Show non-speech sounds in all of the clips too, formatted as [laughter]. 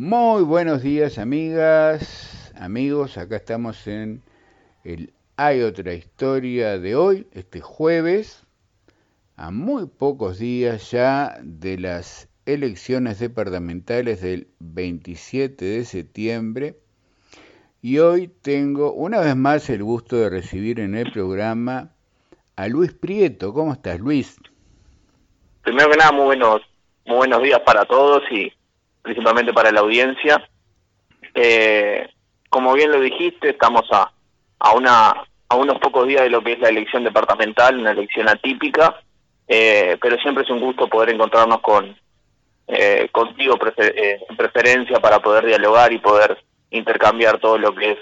Muy buenos días amigas, amigos, acá estamos en el Hay otra historia de hoy, este jueves, a muy pocos días ya de las elecciones departamentales del 27 de septiembre. Y hoy tengo una vez más el gusto de recibir en el programa a Luis Prieto. ¿Cómo estás, Luis? Primero que nada, muy buenos, muy buenos días para todos y principalmente para la audiencia. Eh, como bien lo dijiste, estamos a, a, una, a unos pocos días de lo que es la elección departamental, una elección atípica, eh, pero siempre es un gusto poder encontrarnos con eh, contigo en preferencia para poder dialogar y poder intercambiar todo lo que es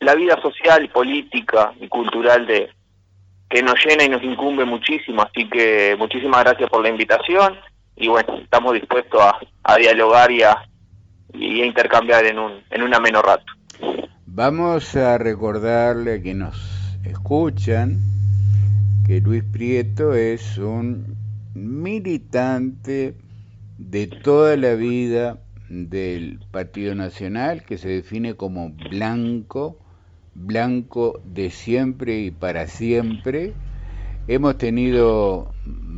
la vida social, política y cultural de que nos llena y nos incumbe muchísimo, así que muchísimas gracias por la invitación y bueno, estamos dispuestos a, dialogar y a, y a intercambiar en un, en un ameno rato. Vamos a recordarle a quienes nos escuchan que Luis Prieto es un militante de toda la vida del Partido Nacional que se define como blanco, blanco de siempre y para siempre. Hemos tenido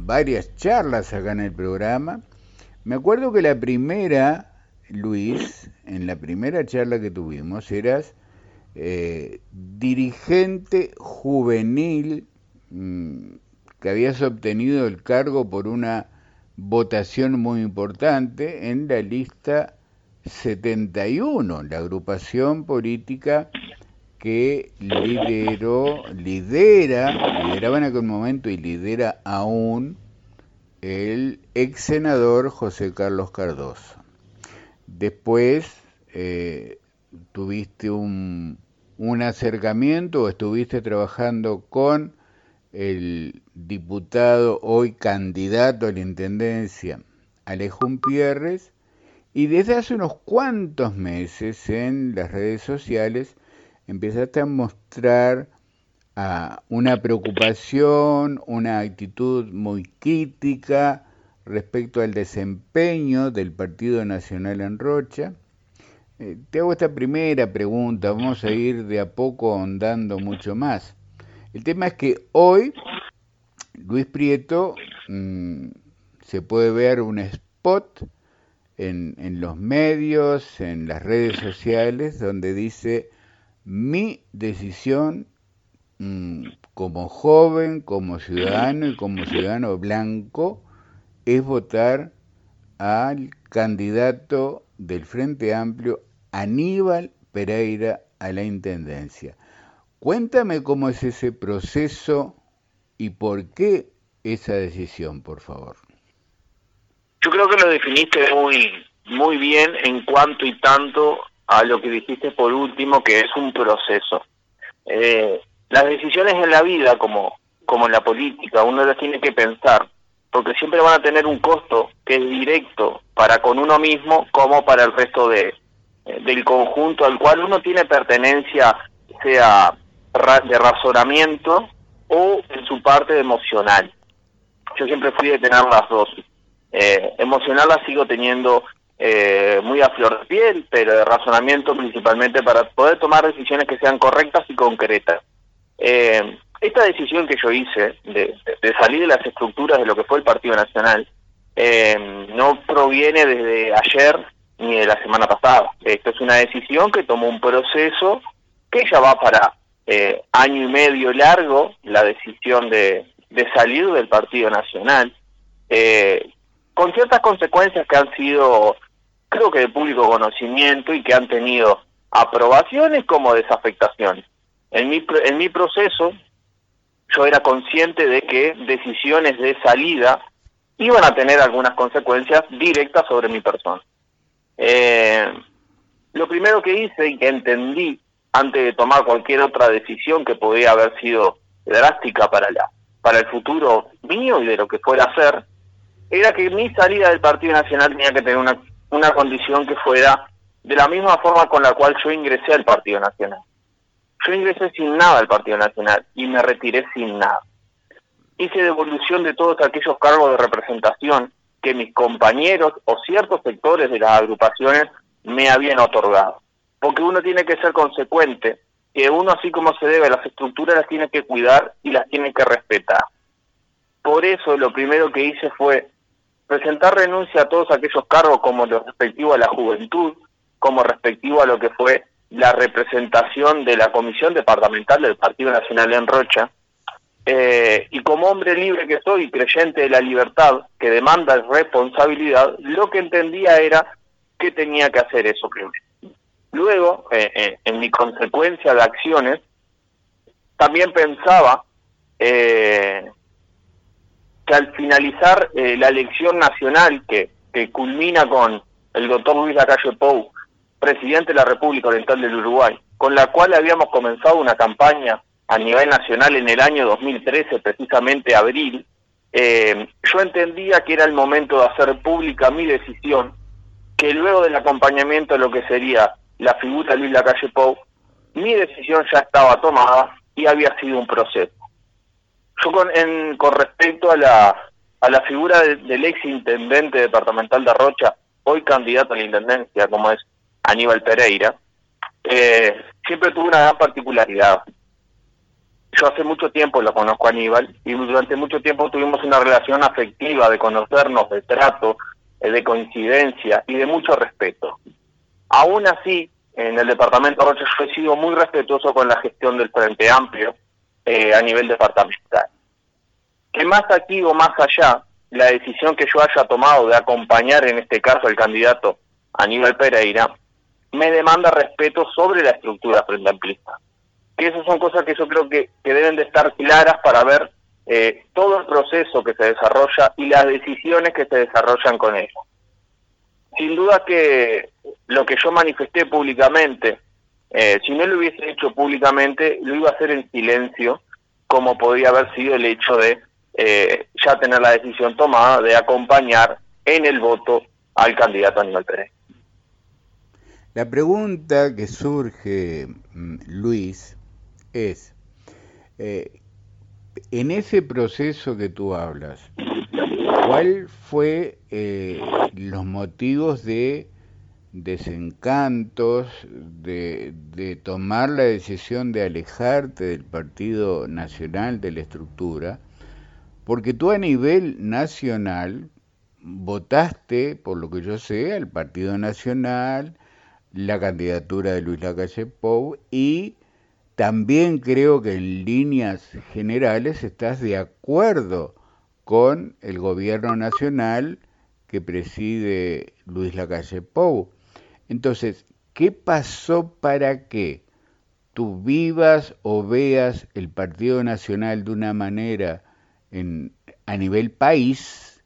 varias charlas acá en el programa. Me acuerdo que la primera, Luis, en la primera charla que tuvimos, eras eh, dirigente juvenil mm, que habías obtenido el cargo por una votación muy importante en la lista 71, la agrupación política que lideró, lidera, lideraba en aquel momento y lidera aún el ex senador José Carlos Cardoso. Después eh, tuviste un, un acercamiento o estuviste trabajando con el diputado, hoy candidato a la Intendencia, Alejón Pierres, y desde hace unos cuantos meses en las redes sociales empezaste a mostrar a una preocupación, una actitud muy crítica respecto al desempeño del Partido Nacional en Rocha. Eh, te hago esta primera pregunta, vamos a ir de a poco ahondando mucho más. El tema es que hoy Luis Prieto mm, se puede ver un spot en los medios, en las redes sociales, donde dice mi decisión mm, como joven, como ciudadano y como ciudadano blanco es votar al candidato del Frente Amplio, Aníbal Pereira, a la Intendencia. Cuéntame cómo es ese proceso y por qué esa decisión, por favor. Yo creo que lo definiste muy, muy bien en cuanto y tanto a lo que dijiste por último, que es un proceso. Eh, las decisiones en la vida, como, como en la política, uno las tiene que pensar, porque siempre van a tener un costo que es directo para con uno mismo como para el resto de, eh, del conjunto al cual uno tiene pertenencia, sea de razonamiento o en su parte emocional. Yo siempre fui de tener las dos. Eh, emocional la sigo teniendo eh, muy a flor de piel, pero de razonamiento principalmente para poder tomar decisiones que sean correctas y concretas. Eh, esta decisión que yo hice de, salir de las estructuras de lo que fue el Partido Nacional eh, no proviene desde ayer ni de la semana pasada. Esto es una decisión que tomó un proceso que ya va para año y medio largo, la decisión de, de salir del Partido Nacional, con ciertas consecuencias que han sido creo que de público conocimiento y que han tenido aprobaciones como desafectaciones. En mi, en mi proceso yo era consciente de que decisiones de salida iban a tener algunas consecuencias directas sobre mi persona. Eh, lo primero que hice y que entendí antes de tomar cualquier otra decisión que podía haber sido drástica para la para el futuro mío y de lo que fuera a ser, era que mi salida del Partido Nacional tenía que tener una una condición que fuera de la misma forma con la cual yo ingresé al Partido Nacional. Yo ingresé sin nada al Partido Nacional y me retiré sin nada. Hice devolución de todos aquellos cargos de representación que mis compañeros o ciertos sectores de las agrupaciones me habían otorgado. Porque uno tiene que ser consecuente, que uno así como se debe, las estructuras las tiene que cuidar y las tiene que respetar. Por eso lo primero que hice fue presentar renuncia a todos aquellos cargos como lo respectivo a la juventud, como respectivo a lo que fue la representación de la Comisión Departamental del Partido Nacional en Rocha, eh, y como hombre libre que soy, creyente de la libertad, que demanda responsabilidad, lo que entendía era que tenía que hacer eso primero. Luego, eh, eh, en mi consecuencia de acciones, también pensaba que al finalizar la elección nacional que, que culmina con el doctor Luis Lacalle Pou, presidente de la República Oriental del Uruguay, con la cual habíamos comenzado una campaña a nivel nacional en el año 2013, precisamente abril, eh, yo entendía que era el momento de hacer pública mi decisión, que luego del acompañamiento de lo que sería la figura de Luis Lacalle Pou, mi decisión ya estaba tomada y había sido un proceso. Yo con, con respecto a la, a la figura del ex intendente departamental de Rocha, hoy candidato a la intendencia, como es Aníbal Pereira, eh, siempre tuve una gran particularidad yo hace mucho tiempo lo conozco a Aníbal y durante mucho tiempo tuvimos una relación afectiva de conocernos, de trato, eh, de coincidencia y de mucho respeto. Aún así, en el departamento de Rocha yo he sido muy respetuoso con la gestión del Frente Amplio eh, a nivel departamental. Que más aquí o más allá, la decisión que yo haya tomado de acompañar en este caso al candidato Aníbal Pereira, me demanda respeto sobre la estructura frente amplista que esas son cosas que yo creo que, deben de estar claras para ver eh, todo el proceso que se desarrolla y las decisiones que se desarrollan con ello. Sin duda que lo que yo manifesté públicamente, eh, si no lo hubiese hecho públicamente, lo iba a hacer en silencio, como podría haber sido el hecho de eh, ya tener la decisión tomada de acompañar en el voto al candidato Aníbal Pérez. La pregunta que surge, mm, Luis, es, eh, en ese proceso que tú hablas, ¿cuál fue eh, los motivos de desencantos, de, tomar la decisión de alejarte del Partido Nacional, de la estructura? Porque tú a nivel nacional votaste, por lo que yo sé, al Partido Nacional, la candidatura de Luis Lacalle Pou y también creo que en líneas generales estás de acuerdo con el gobierno nacional que preside Luis Lacalle Pou. Entonces, ¿qué pasó para que tú vivas o veas el Partido Nacional de una manera en, a nivel país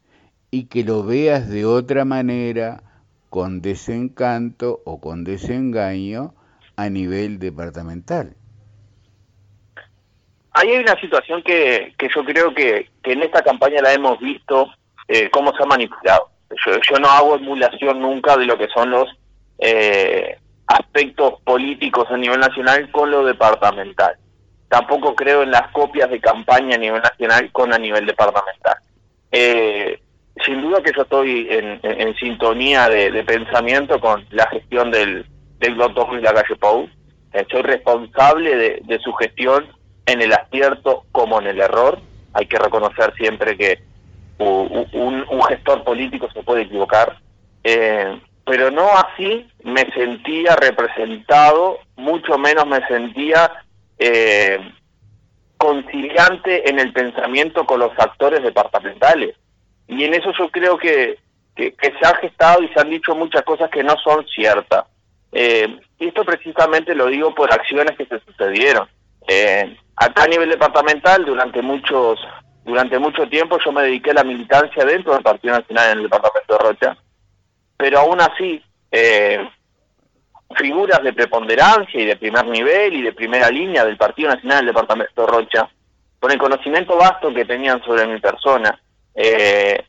y que lo veas de otra manera con desencanto o con desengaño a nivel departamental? Ahí hay una situación que, yo creo que, que en esta campaña la hemos visto eh, cómo se ha manipulado. Yo, yo no hago emulación nunca de lo que son los eh, aspectos políticos a nivel nacional con lo departamental. Tampoco creo en las copias de campaña a nivel nacional con a nivel departamental. Eh, sin duda que yo estoy en, en, sintonía de, pensamiento con la gestión del, del doctor Luis Lagalle Pou. Soy responsable de, su gestión en el acierto como en el error. Hay que reconocer siempre que un, gestor político se puede equivocar, eh, pero no así me sentía representado, mucho menos me sentía eh, conciliante en el pensamiento con los actores departamentales. Y en eso yo creo que, que, se ha gestado y se han dicho muchas cosas que no son ciertas. Eh, y esto precisamente lo digo por acciones que se sucedieron. Eh, acá a nivel departamental, durante muchos durante mucho tiempo yo me dediqué a la militancia dentro del Partido Nacional en el departamento de Rocha, pero aún así, eh, figuras de preponderancia y de primer nivel y de primera línea del Partido Nacional en el departamento de Rocha, con el conocimiento vasto que tenían sobre mi persona, eh,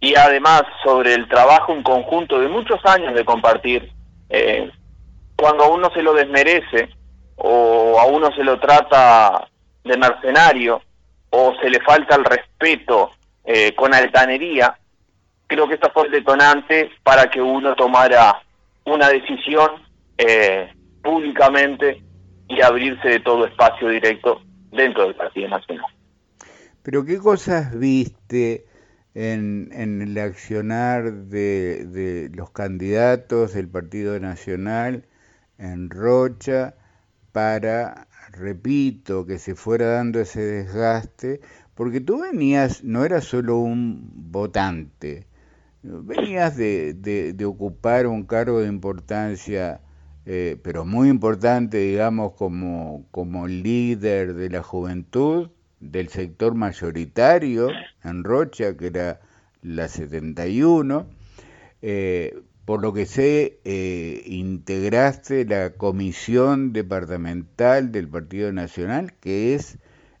y además sobre el trabajo en conjunto de muchos años de compartir, eh, cuando a uno se lo desmerece, o a uno se lo trata de mercenario o se le falta el respeto eh, con altanería, creo que esta fue el detonante para que uno tomara una decisión eh, públicamente y abrirse de todo espacio directo dentro del Partido Nacional. Pero ¿qué cosas viste en, el accionar de, de, los candidatos del Partido Nacional en Rocha para, repito, que se fuera dando ese desgaste? Porque tú venías, no eras solo un votante, venías de, de, ocupar un cargo de importancia, eh, pero muy importante, digamos, como, como líder de la juventud del sector mayoritario en Rocha, que era la 71, eh, por lo que sé, eh, integraste la comisión departamental del Partido Nacional, que es,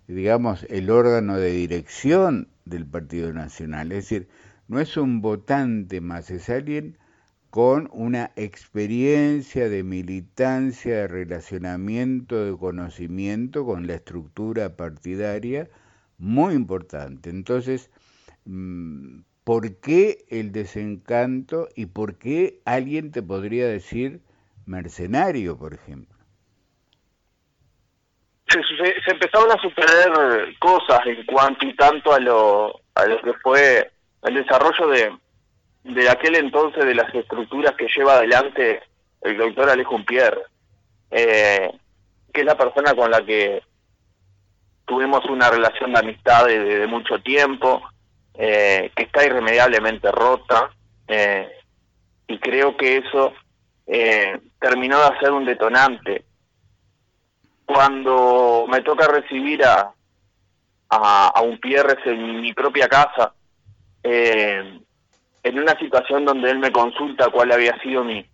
digamos, el órgano de dirección del Partido Nacional. Es decir, no es un votante más, es alguien con una experiencia de militancia, de relacionamiento, de conocimiento con la estructura partidaria muy importante. Entonces, mm, ¿por qué el desencanto y por qué alguien te podría decir mercenario, por ejemplo? Se, empezaron a suceder cosas en cuanto y tanto a lo, a lo que fue el desarrollo de, de aquel entonces de las estructuras que lleva adelante el doctor Alejo Pierre, eh, que es la persona con la que tuvimos una relación de amistad de, mucho tiempo, eh, que está irremediablemente rota, eh, y creo que eso terminó de ser un detonante. Cuando me toca recibir a, a, a un Pierre en mi propia casa, eh, en una situación donde él me consulta cuál había sido mi,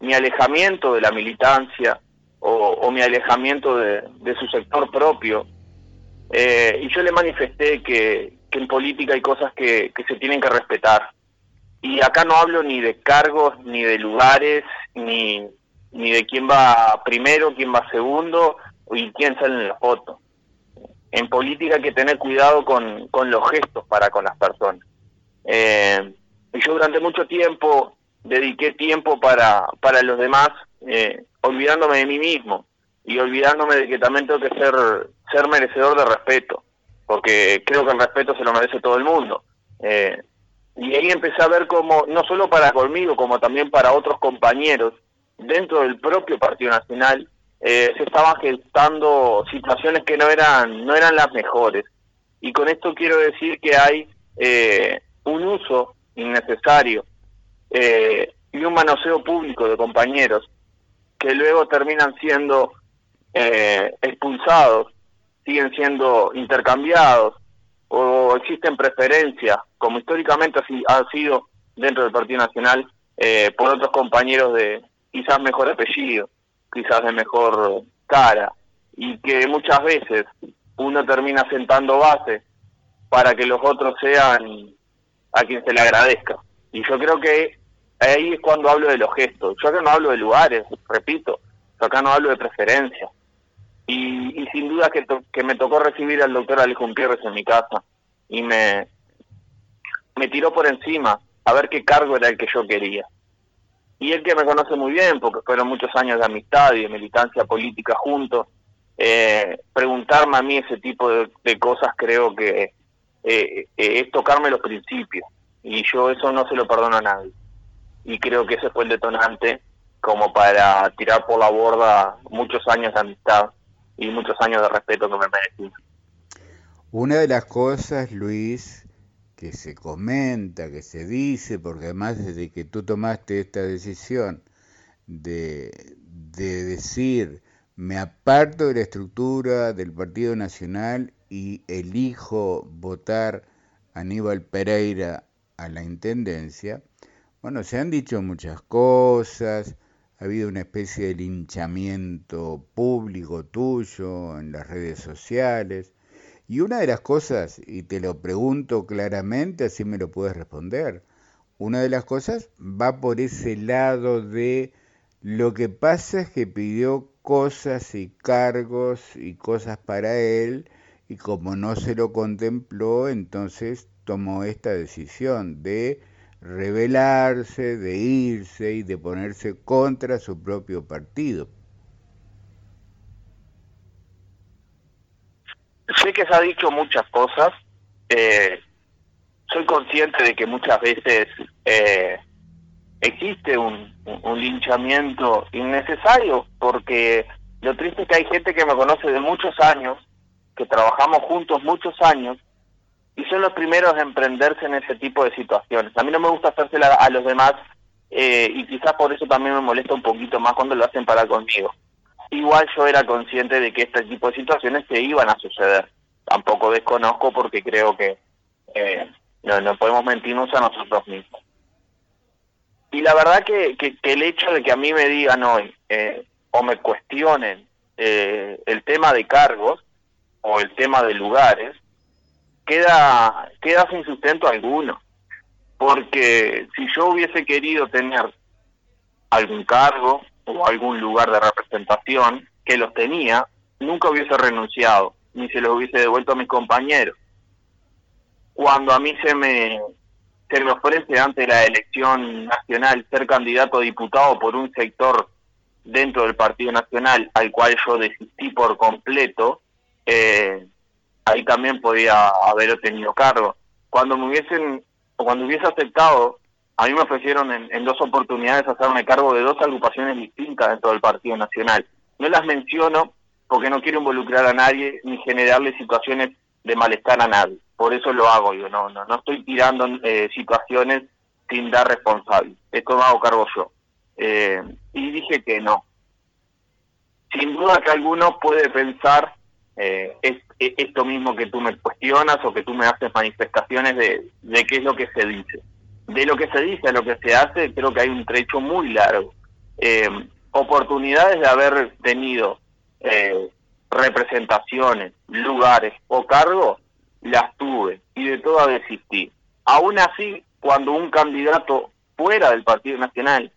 mi alejamiento de la militancia o, mi alejamiento de, su sector propio. Eh, y yo le manifesté que, en política hay cosas que, se tienen que respetar. Y acá no hablo ni de cargos, ni de lugares, ni, ni de quién va primero, quién va segundo y quién sale en la foto. En política hay que tener cuidado con, con los gestos para con las personas. Eh, yo durante mucho tiempo dediqué tiempo para, para los demás, eh, olvidándome de mí mismo y olvidándome de que también tengo que ser, ser merecedor de respeto, porque creo que el respeto se lo merece todo el mundo. Eh, y ahí empecé a ver cómo, no solo para conmigo, como también para otros compañeros, dentro del propio Partido Nacional, se estaban gestando situaciones que no eran, no eran las mejores. Y con esto quiero decir que hay eh, un uso innecesario eh, y un manoseo público de compañeros que luego terminan siendo eh, expulsados, siguen siendo intercambiados o existen preferencias, como históricamente ha sido dentro del Partido Nacional, eh, por otros compañeros de quizás mejor apellido, quizás de mejor cara, y que muchas veces uno termina sentando base para que los otros sean a quien se le agradezca. Y yo creo que ahí es cuando hablo de los gestos. Yo acá no hablo de lugares, repito, yo acá no hablo de preferencia. Y, sin duda que, que me tocó recibir al doctor Alejo Pierres en mi casa y me, me tiró por encima a ver qué cargo era el que yo quería. Y él que me conoce muy bien, porque fueron muchos años de amistad y de militancia política juntos, eh, preguntarme a mí ese tipo de cosas creo que eh, eh, es tocarme los principios. Y yo eso no se lo perdono a nadie. Y creo que ese fue el detonante como para tirar por la borda muchos años de amistad y muchos años de respeto que me merecía. Una de las cosas, Luis, que se comenta, que se dice, porque además desde que tú tomaste esta decisión de, de decir, me aparto de la estructura del Partido Nacional y elijo votar Aníbal Pereira a la Intendencia, bueno, se han dicho muchas cosas, ha habido una especie de linchamiento público tuyo en las redes sociales, y una de las cosas, y te lo pregunto claramente, así me lo puedes responder, una de las cosas va por ese lado de lo que pasa es que pidió cosas y cargos y cosas para él, y como no se lo contempló, entonces tomó esta decisión de rebelarse, de irse y de ponerse contra su propio partido. Sé que se ha dicho muchas cosas. Eh, soy consciente de que muchas veces eh, existe un, un, linchamiento innecesario, porque lo triste es que hay gente que me conoce de muchos años, que trabajamos juntos muchos años, y son los primeros a emprenderse en ese tipo de situaciones. A mí no me gusta hacérsela a los demás, eh, y quizás por eso también me molesta un poquito más cuando lo hacen para conmigo. Igual yo era consciente de que este tipo de situaciones se iban a suceder. Tampoco desconozco porque creo que eh, no, no podemos mentirnos a nosotros mismos. Y la verdad que, que, el hecho de que a mí me digan hoy eh, o me cuestionen eh, el tema de cargos o el tema de lugares, queda, queda sin sustento alguno. Porque si yo hubiese querido tener algún cargo o algún lugar de representación, que los tenía, nunca hubiese renunciado, ni se los hubiese devuelto a mis compañeros cuando a mí se me, se me ofrece ante la elección nacional ser candidato a diputado por un sector dentro del Partido Nacional al cual yo desistí por completo, eh, ahí también podía haber obtenido cargo. Cuando me hubiesen, o cuando hubiese aceptado, a mí me ofrecieron en, en, dos oportunidades hacerme cargo de dos agrupaciones distintas dentro del Partido Nacional. No las menciono porque no quiero involucrar a nadie ni generarle situaciones de malestar a nadie por eso lo hago yo, no, no, no estoy tirando eh, situaciones sin dar responsable, esto lo hago cargo yo. Eh, y dije que no. Sin duda que alguno puede pensar eh, es, esto mismo que tú me cuestionas o que tú me haces manifestaciones de, de qué es lo que se dice. De lo que se dice a lo que se hace, creo que hay un trecho muy largo. oportunidades de haber tenido representaciones, lugares o cargos, las tuve y de todas desistí. Aún así, cuando un candidato fuera del Partido Nacional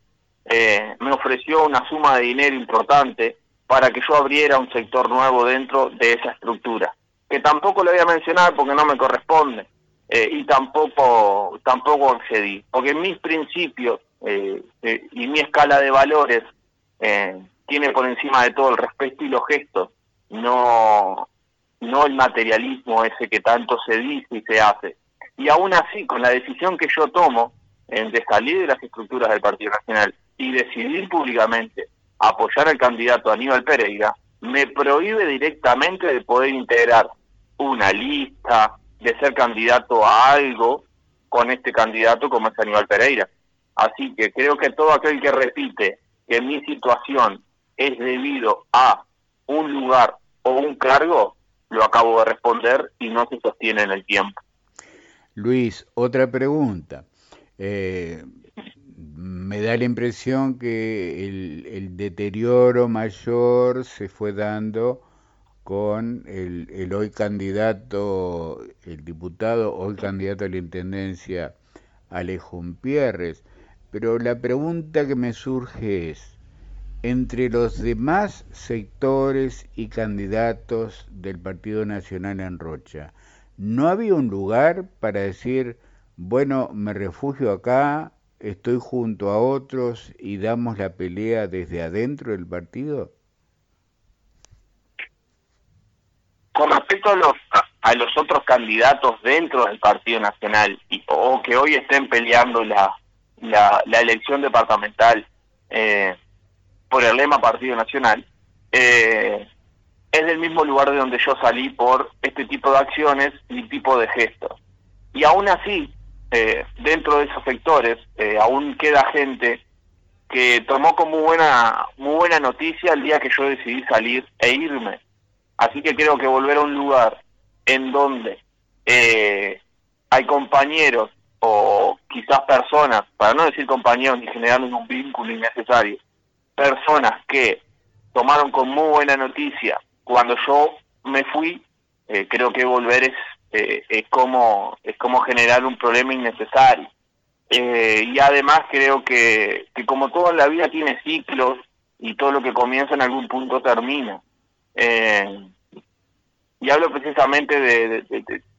eh, me ofreció una suma de dinero importante para que yo abriera un sector nuevo dentro de esa estructura, que tampoco le voy a mencionar porque no me corresponde eh, y tampoco tampoco accedí, porque mis principios eh, y mi escala de valores tiene por encima de todo el respeto y los gestos, no no el materialismo ese que tanto se dice y se hace. Y aún así, con la decisión que yo tomo de salir de las estructuras del Partido Nacional y decidir públicamente apoyar al candidato Aníbal Pereira, me prohíbe directamente de poder integrar una lista, de ser candidato a algo con este candidato como es Aníbal Pereira. Así que creo que todo aquel que repite que mi situación es debido a un lugar o un cargo, lo acabo de responder y no se sostiene en el tiempo. Luis, otra pregunta. Eh, me da la impresión que el, deterioro mayor se fue dando con el, el, hoy candidato, el diputado, hoy candidato a la Intendencia, Alejo Pierres. Pero la pregunta que me surge es, entre los demás sectores y candidatos del Partido Nacional en Rocha, ¿no había un lugar para decir, bueno, me refugio acá, estoy junto a otros y damos la pelea desde adentro del partido? Con respecto a los, a los otros candidatos dentro del Partido Nacional y, o que hoy estén peleando la, la, la elección departamental, eh, por el lema Partido Nacional, eh, es del mismo lugar de donde yo salí por este tipo de acciones y tipo de gestos. Y aún así, eh, dentro de esos sectores, eh, aún queda gente que tomó como buena, muy buena noticia el día que yo decidí salir e irme. Así que creo que volver a un lugar en donde hay compañeros o quizás personas, para no decir compañeros ni generar un vínculo innecesario, personas que tomaron con muy buena noticia cuando yo me fui, eh, creo que volver es, eh, es, como, es como generar un problema innecesario. Eh, y además creo que, que como todo en la vida tiene ciclos y todo lo que comienza en algún punto termina. y hablo precisamente de,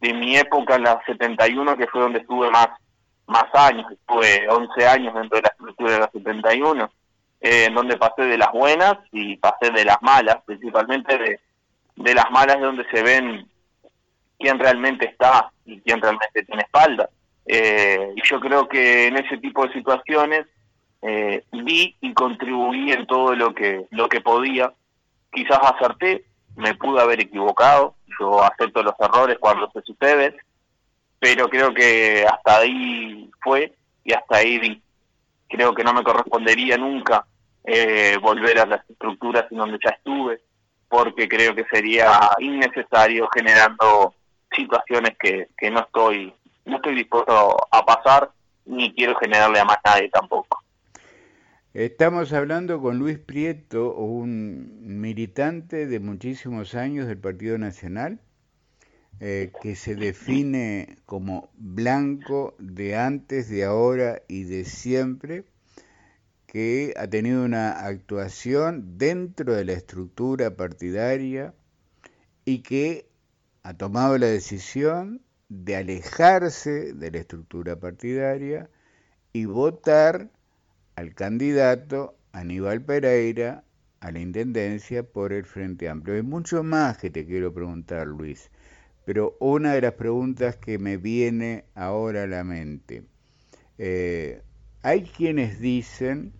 de, mi época en la 71, que fue donde estuve más, más años, estuve 11 años dentro de la estructura de la 71, eh, en donde pasé de las buenas y pasé de las malas, principalmente de, de las malas de donde se ven quién realmente está y quién realmente tiene espalda. Eh, y yo creo que en ese tipo de situaciones eh, vi y contribuí en todo lo que lo que podía. Quizás acerté, me pude haber equivocado, yo acepto los errores cuando se suceden, pero creo que hasta ahí fue y hasta ahí vi. Creo que no me correspondería nunca eh, volver a las estructuras en donde ya estuve, porque creo que sería innecesario generando situaciones que, que no estoy no estoy dispuesto a pasar ni quiero generarle a más nadie tampoco. Estamos hablando con Luis Prieto, un militante de muchísimos años del Partido Nacional, eh, que se define como blanco de antes, de ahora y de siempre, que ha tenido una actuación dentro de la estructura partidaria y que ha tomado la decisión de alejarse de la estructura partidaria y votar al candidato Aníbal Pereira a la Intendencia por el Frente Amplio. Hay mucho más que te quiero preguntar, Luis, pero una de las preguntas que me viene ahora a la mente. Eh, hay quienes dicen,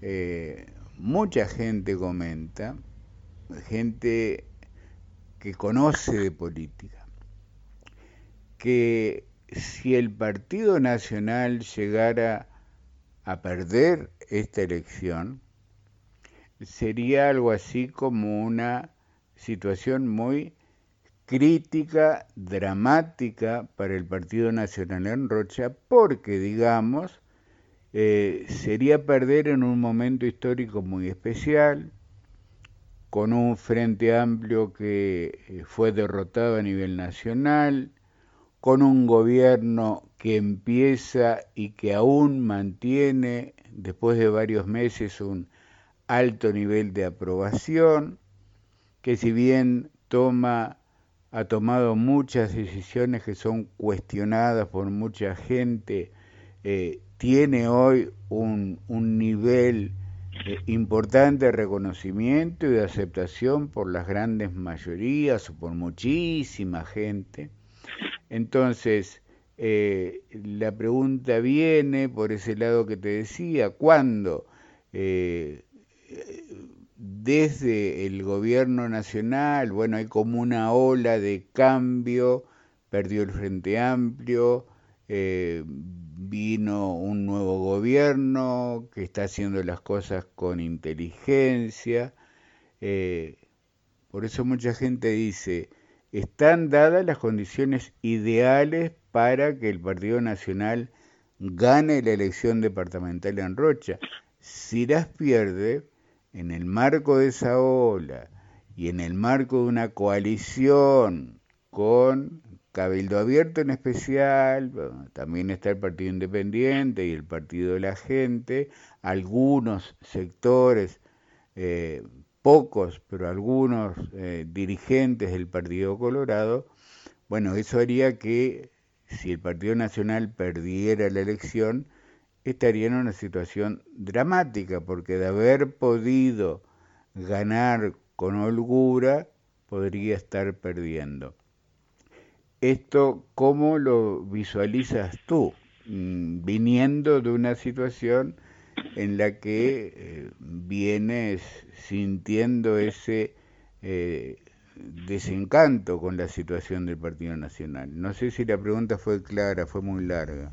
eh, mucha gente comenta, gente que conoce de política, que si el Partido Nacional llegara a perder esta elección, sería algo así como una situación muy crítica, dramática para el Partido Nacional en Rocha, porque, digamos, eh, sería perder en un momento histórico muy especial, con un frente amplio que eh, fue derrotado a nivel nacional, con un gobierno que empieza y que aún mantiene, después de varios meses, un alto nivel de aprobación, que si bien toma, ha tomado muchas decisiones que son cuestionadas por mucha gente, eh, tiene hoy un, nivel importante de reconocimiento y de aceptación por las grandes mayorías o por muchísima gente entonces, eh, la pregunta viene por ese lado que te decía, ¿cuándo? Eh, desde el gobierno nacional, bueno, hay como una ola de cambio, perdió el Frente Amplio, eh, vino un nuevo gobierno que está haciendo las cosas con inteligencia, por eso mucha gente dice, están dadas las condiciones ideales para que el Partido Nacional gane la elección departamental en Rocha. Si las pierde, en el marco de esa ola y en el marco de una coalición con Cabildo Abierto en especial, también está el Partido Independiente y el Partido de la Gente, algunos sectores eh, pocos, pero algunos eh, dirigentes del Partido Colorado, bueno, eso haría que si el Partido Nacional perdiera la elección, estaría en una situación dramática, porque de haber podido ganar con holgura, podría estar perdiendo. Esto, ¿cómo lo visualizas tú? Mm, viniendo de una situación en la que eh, vienes sintiendo ese eh, desencanto con la situación del Partido Nacional. No sé si la pregunta fue clara, fue muy larga.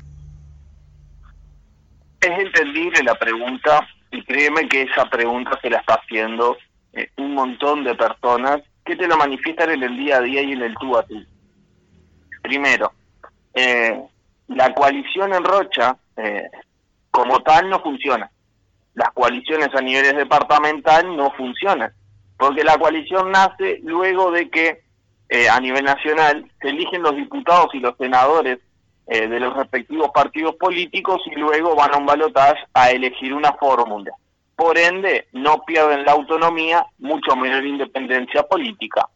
Es entendible la pregunta y créeme que esa pregunta se la está haciendo eh, un montón de personas que te lo manifiestan en el día a día y en el tú a tú. Primero, la coalición en Rocha como tal no funciona. Las coaliciones a niveles departamental no funcionan, porque la coalición nace luego de que eh, a nivel nacional se eligen los diputados y los senadores eh, de los respectivos partidos políticos y luego van a un balotaje a elegir una fórmula. Por ende, no pierden la autonomía, mucho menos la independencia política.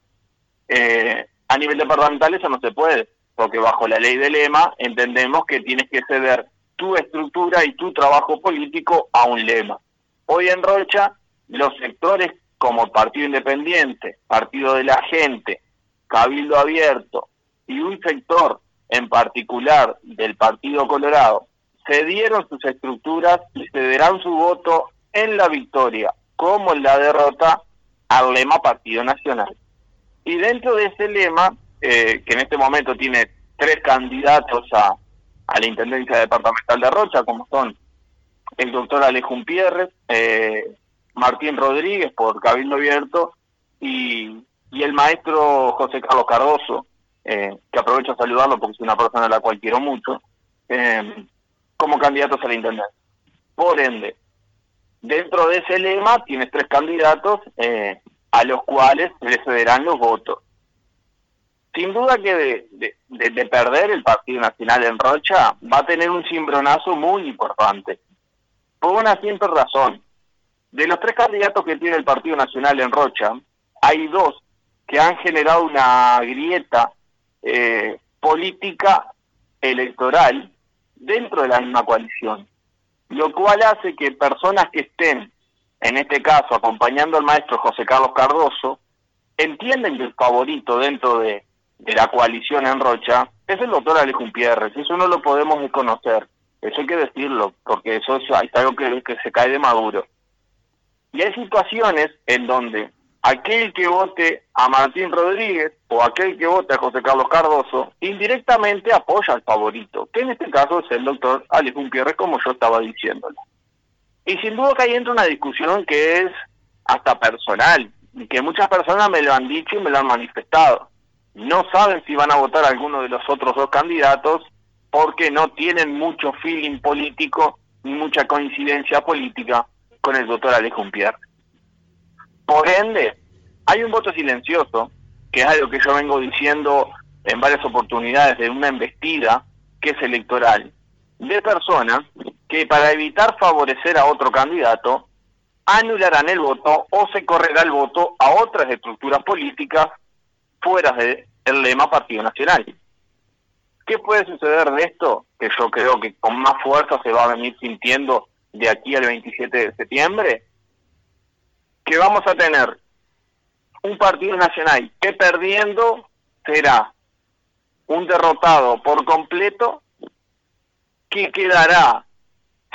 Eh, a nivel departamental eso no se puede. Porque bajo la ley de lema entendemos que tienes que ceder tu estructura y tu trabajo político a un lema. Hoy en Rocha, los sectores como Partido Independiente, Partido de la Gente, Cabildo Abierto y un sector en particular del Partido Colorado cedieron sus estructuras y cederán su voto en la victoria como en la derrota al lema Partido Nacional. Y dentro de ese lema, eh, que en este momento tiene tres candidatos a, la Intendencia Departamental de Rocha, como son el doctor Alejón Pierres, eh, Martín Rodríguez por Cabildo Abierto y, el maestro José Carlos Cardoso, eh, que aprovecho a saludarlo porque es una persona a la cual quiero mucho, eh, como candidatos a la Intendencia. Por ende, dentro de ese lema tienes tres candidatos a los cuales le cederán los votos. Sin duda que de, de, perder el Partido Nacional en Rocha va a tener un cimbronazo muy importante. Por una simple razón. De los tres candidatos que tiene el Partido Nacional en Rocha, hay dos que han generado una grieta eh, política electoral dentro de la misma coalición, lo cual hace que personas que estén, en este caso, acompañando al maestro José Carlos Cardoso, entienden que el favorito dentro de, la coalición en Rocha es el doctor Alejo Pierres, eso no lo podemos desconocer, eso hay que decirlo, porque eso es algo que, se cae de maduro. Y hay situaciones en donde aquel que vote a Martín Rodríguez o aquel que vote a José Carlos Cardoso indirectamente apoya al favorito, que en este caso es el doctor Alex Pierre, como yo estaba diciéndolo. Y sin duda que ahí entra una discusión que es hasta personal, y que muchas personas me lo han dicho y me lo han manifestado. No saben si van a votar a alguno de los otros dos candidatos porque no tienen mucho feeling político ni mucha coincidencia política con el doctor Alex Pierre. Por ende, hay un voto silencioso, que es algo que yo vengo diciendo en varias oportunidades de una embestida, que es electoral, de personas que para evitar favorecer a otro candidato, anularán el voto o se correrá el voto a otras estructuras políticas fuera del lema Partido Nacional. ¿Qué puede suceder de esto? Que yo creo que con más fuerza se va a venir sintiendo de aquí al 27 de septiembre, que vamos a tener un partido nacional que perdiendo será un derrotado por completo que quedará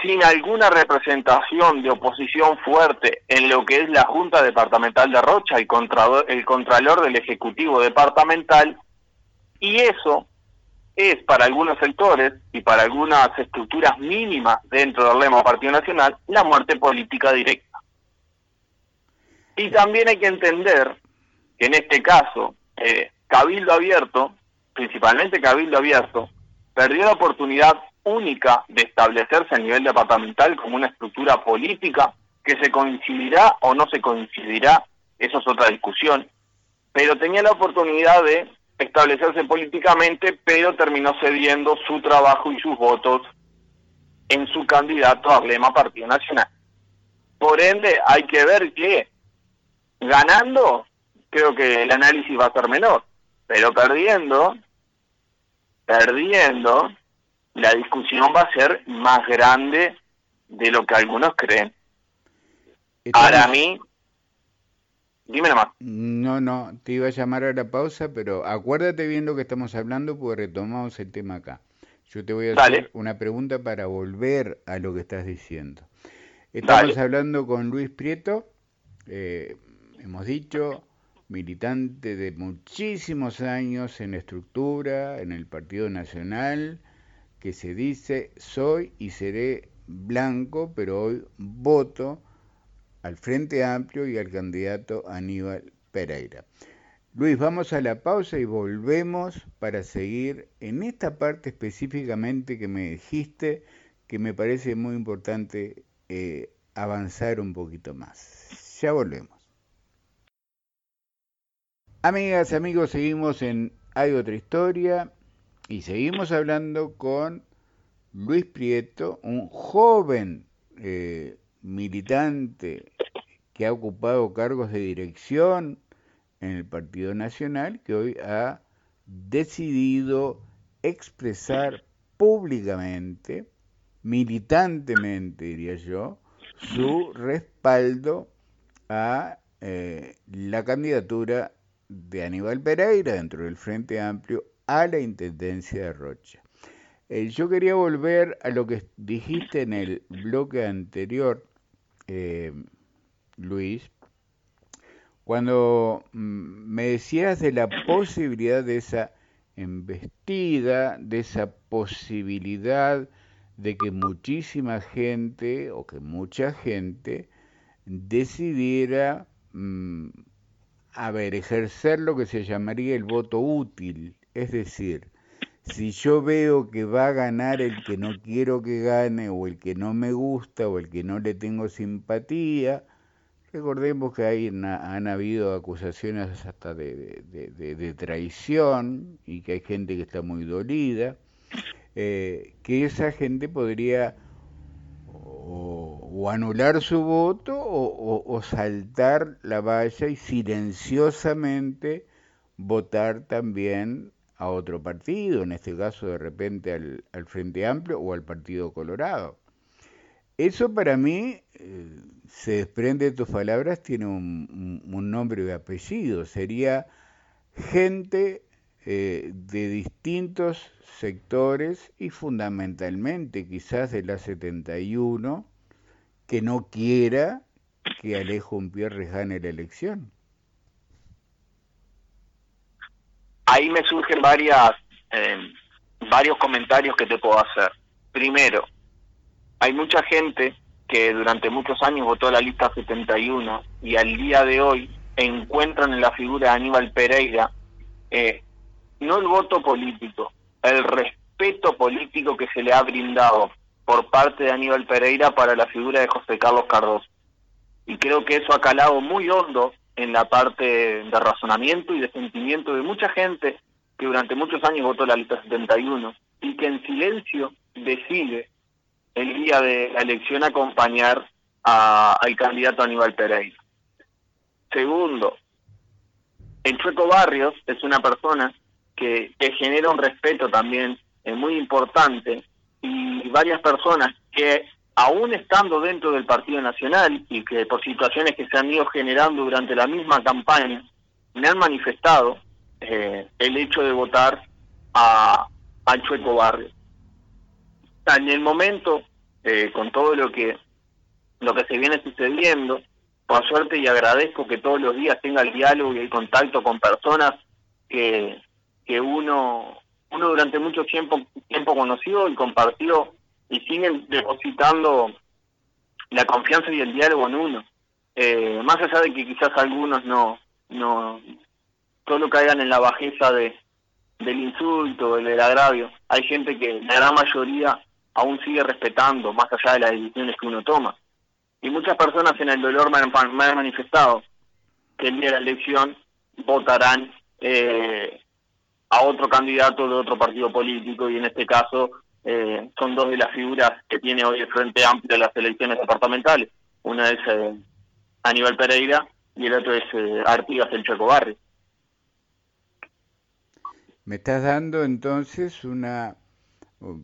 sin alguna representación de oposición fuerte en lo que es la Junta Departamental de Rocha, y el Contralor del Ejecutivo Departamental, y eso es para algunos sectores y para algunas estructuras mínimas dentro del lema Partido Nacional la muerte política directa. Y también hay que entender que en este caso, eh, Cabildo Abierto, principalmente Cabildo Abierto, perdió la oportunidad única de establecerse a nivel departamental como una estructura política que se coincidirá o no se coincidirá, eso es otra discusión, pero tenía la oportunidad de establecerse políticamente, pero terminó cediendo su trabajo y sus votos en su candidato a Lema Partido Nacional. Por ende, hay que ver que ganando, creo que el análisis va a ser menor, pero perdiendo, perdiendo, la discusión va a ser más grande de lo que algunos creen. Para mí, dime nomás. No, no, te iba a llamar a la pausa, pero acuérdate bien lo que estamos hablando porque retomamos el tema acá. Yo te voy a hacer una pregunta para volver a lo que estás diciendo. Estamos hablando con Luis Prieto, eh, hemos dicho, militante de muchísimos años en estructura, en el Partido Nacional, que se dice soy y seré blanco, pero hoy voto al Frente Amplio y al candidato Aníbal Pereira. Luis, vamos a la pausa y volvemos para seguir en esta parte específicamente que me dijiste, que me parece muy importante eh, avanzar un poquito más. Ya volvemos. Amigas, amigos, seguimos en Hay otra historia y seguimos hablando con Luis Prieto, un joven eh, militante que ha ocupado cargos de dirección en el Partido Nacional, que hoy ha decidido expresar públicamente, militantemente diría yo, su respaldo a eh, la candidatura de Aníbal Pereira dentro del Frente Amplio a la Intendencia de Rocha. Eh, yo quería volver a lo que dijiste en el bloque anterior, eh, Luis, cuando mm, me decías de la posibilidad de esa embestida, de esa posibilidad de que muchísima gente o que mucha gente decidiera, mm, ejercer lo que se llamaría el voto útil, es decir, si yo veo que va a ganar el que no quiero que gane o el que no me gusta o el que no le tengo simpatía, recordemos que hay, han habido acusaciones hasta de, de, traición y que hay gente que está muy dolida, eh, que esa gente podría o, anular su voto o, o saltar la valla y silenciosamente votar también a otro partido, en este caso de repente al, Frente Amplio o al Partido Colorado. Eso para mí, eh, se desprende de tus palabras, tiene un, nombre y apellido, sería gente eh, de distintos sectores y fundamentalmente quizás de la 71 que no quiera que Alejo Umpierre gane la elección. Ahí me surgen varias eh, varios comentarios que te puedo hacer. Primero, hay mucha gente que durante muchos años votó la lista 71 y al día de hoy encuentran en la figura de Aníbal Pereira eh, no el voto político, el respeto político que se le ha brindado por parte de Aníbal Pereira para la figura de José Carlos Cardoso. Y creo que eso ha calado muy hondo en la parte de razonamiento y de sentimiento de mucha gente que durante muchos años votó la lista 71 y que en silencio decide el día de la elección acompañar al candidato Aníbal Pereira. Segundo, el Chueco Barrios es una persona que, que genera un respeto también es muy importante y varias personas que aún estando dentro del Partido Nacional y que por situaciones que se han ido generando durante la misma campaña, me han manifestado eh, el hecho de votar a, a Chueco Barrio. En el momento, eh, con todo lo que lo que se viene sucediendo, por suerte y agradezco que todos los días tenga el diálogo y el contacto con personas que, que uno uno durante mucho tiempo tiempo conoció y compartió y siguen depositando la confianza y el diálogo en uno. Eh, más allá de que quizás algunos no, no solo caigan en la bajeza de del insulto, del agravio, hay gente que la gran mayoría aún sigue respetando, más allá de las decisiones que uno toma. Y muchas personas en el dolor me han, manifestado que el día de la elección votarán eh, a otro candidato de otro partido político y en este caso eh, son dos de las figuras que tiene hoy el Frente Amplio de las elecciones departamentales. Una es eh, Aníbal Pereira y el otro es eh, Artigas el Chaco Barrio. Me estás dando entonces una,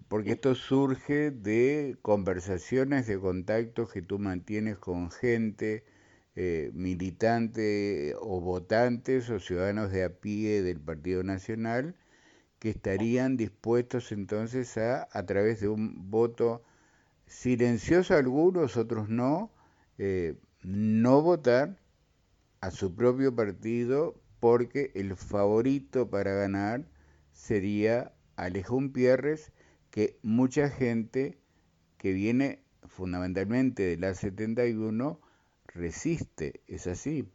porque esto surge de conversaciones, de contactos que tú mantienes con gente, eh, militante o votantes o ciudadanos de a pie del Partido Nacional, que estarían dispuestos entonces a, a través de un voto silencioso algunos, otros no, eh, no votar a su propio partido porque el favorito para ganar sería Alejón Pierres, que mucha gente que viene fundamentalmente de la 71 resiste, ¿es así?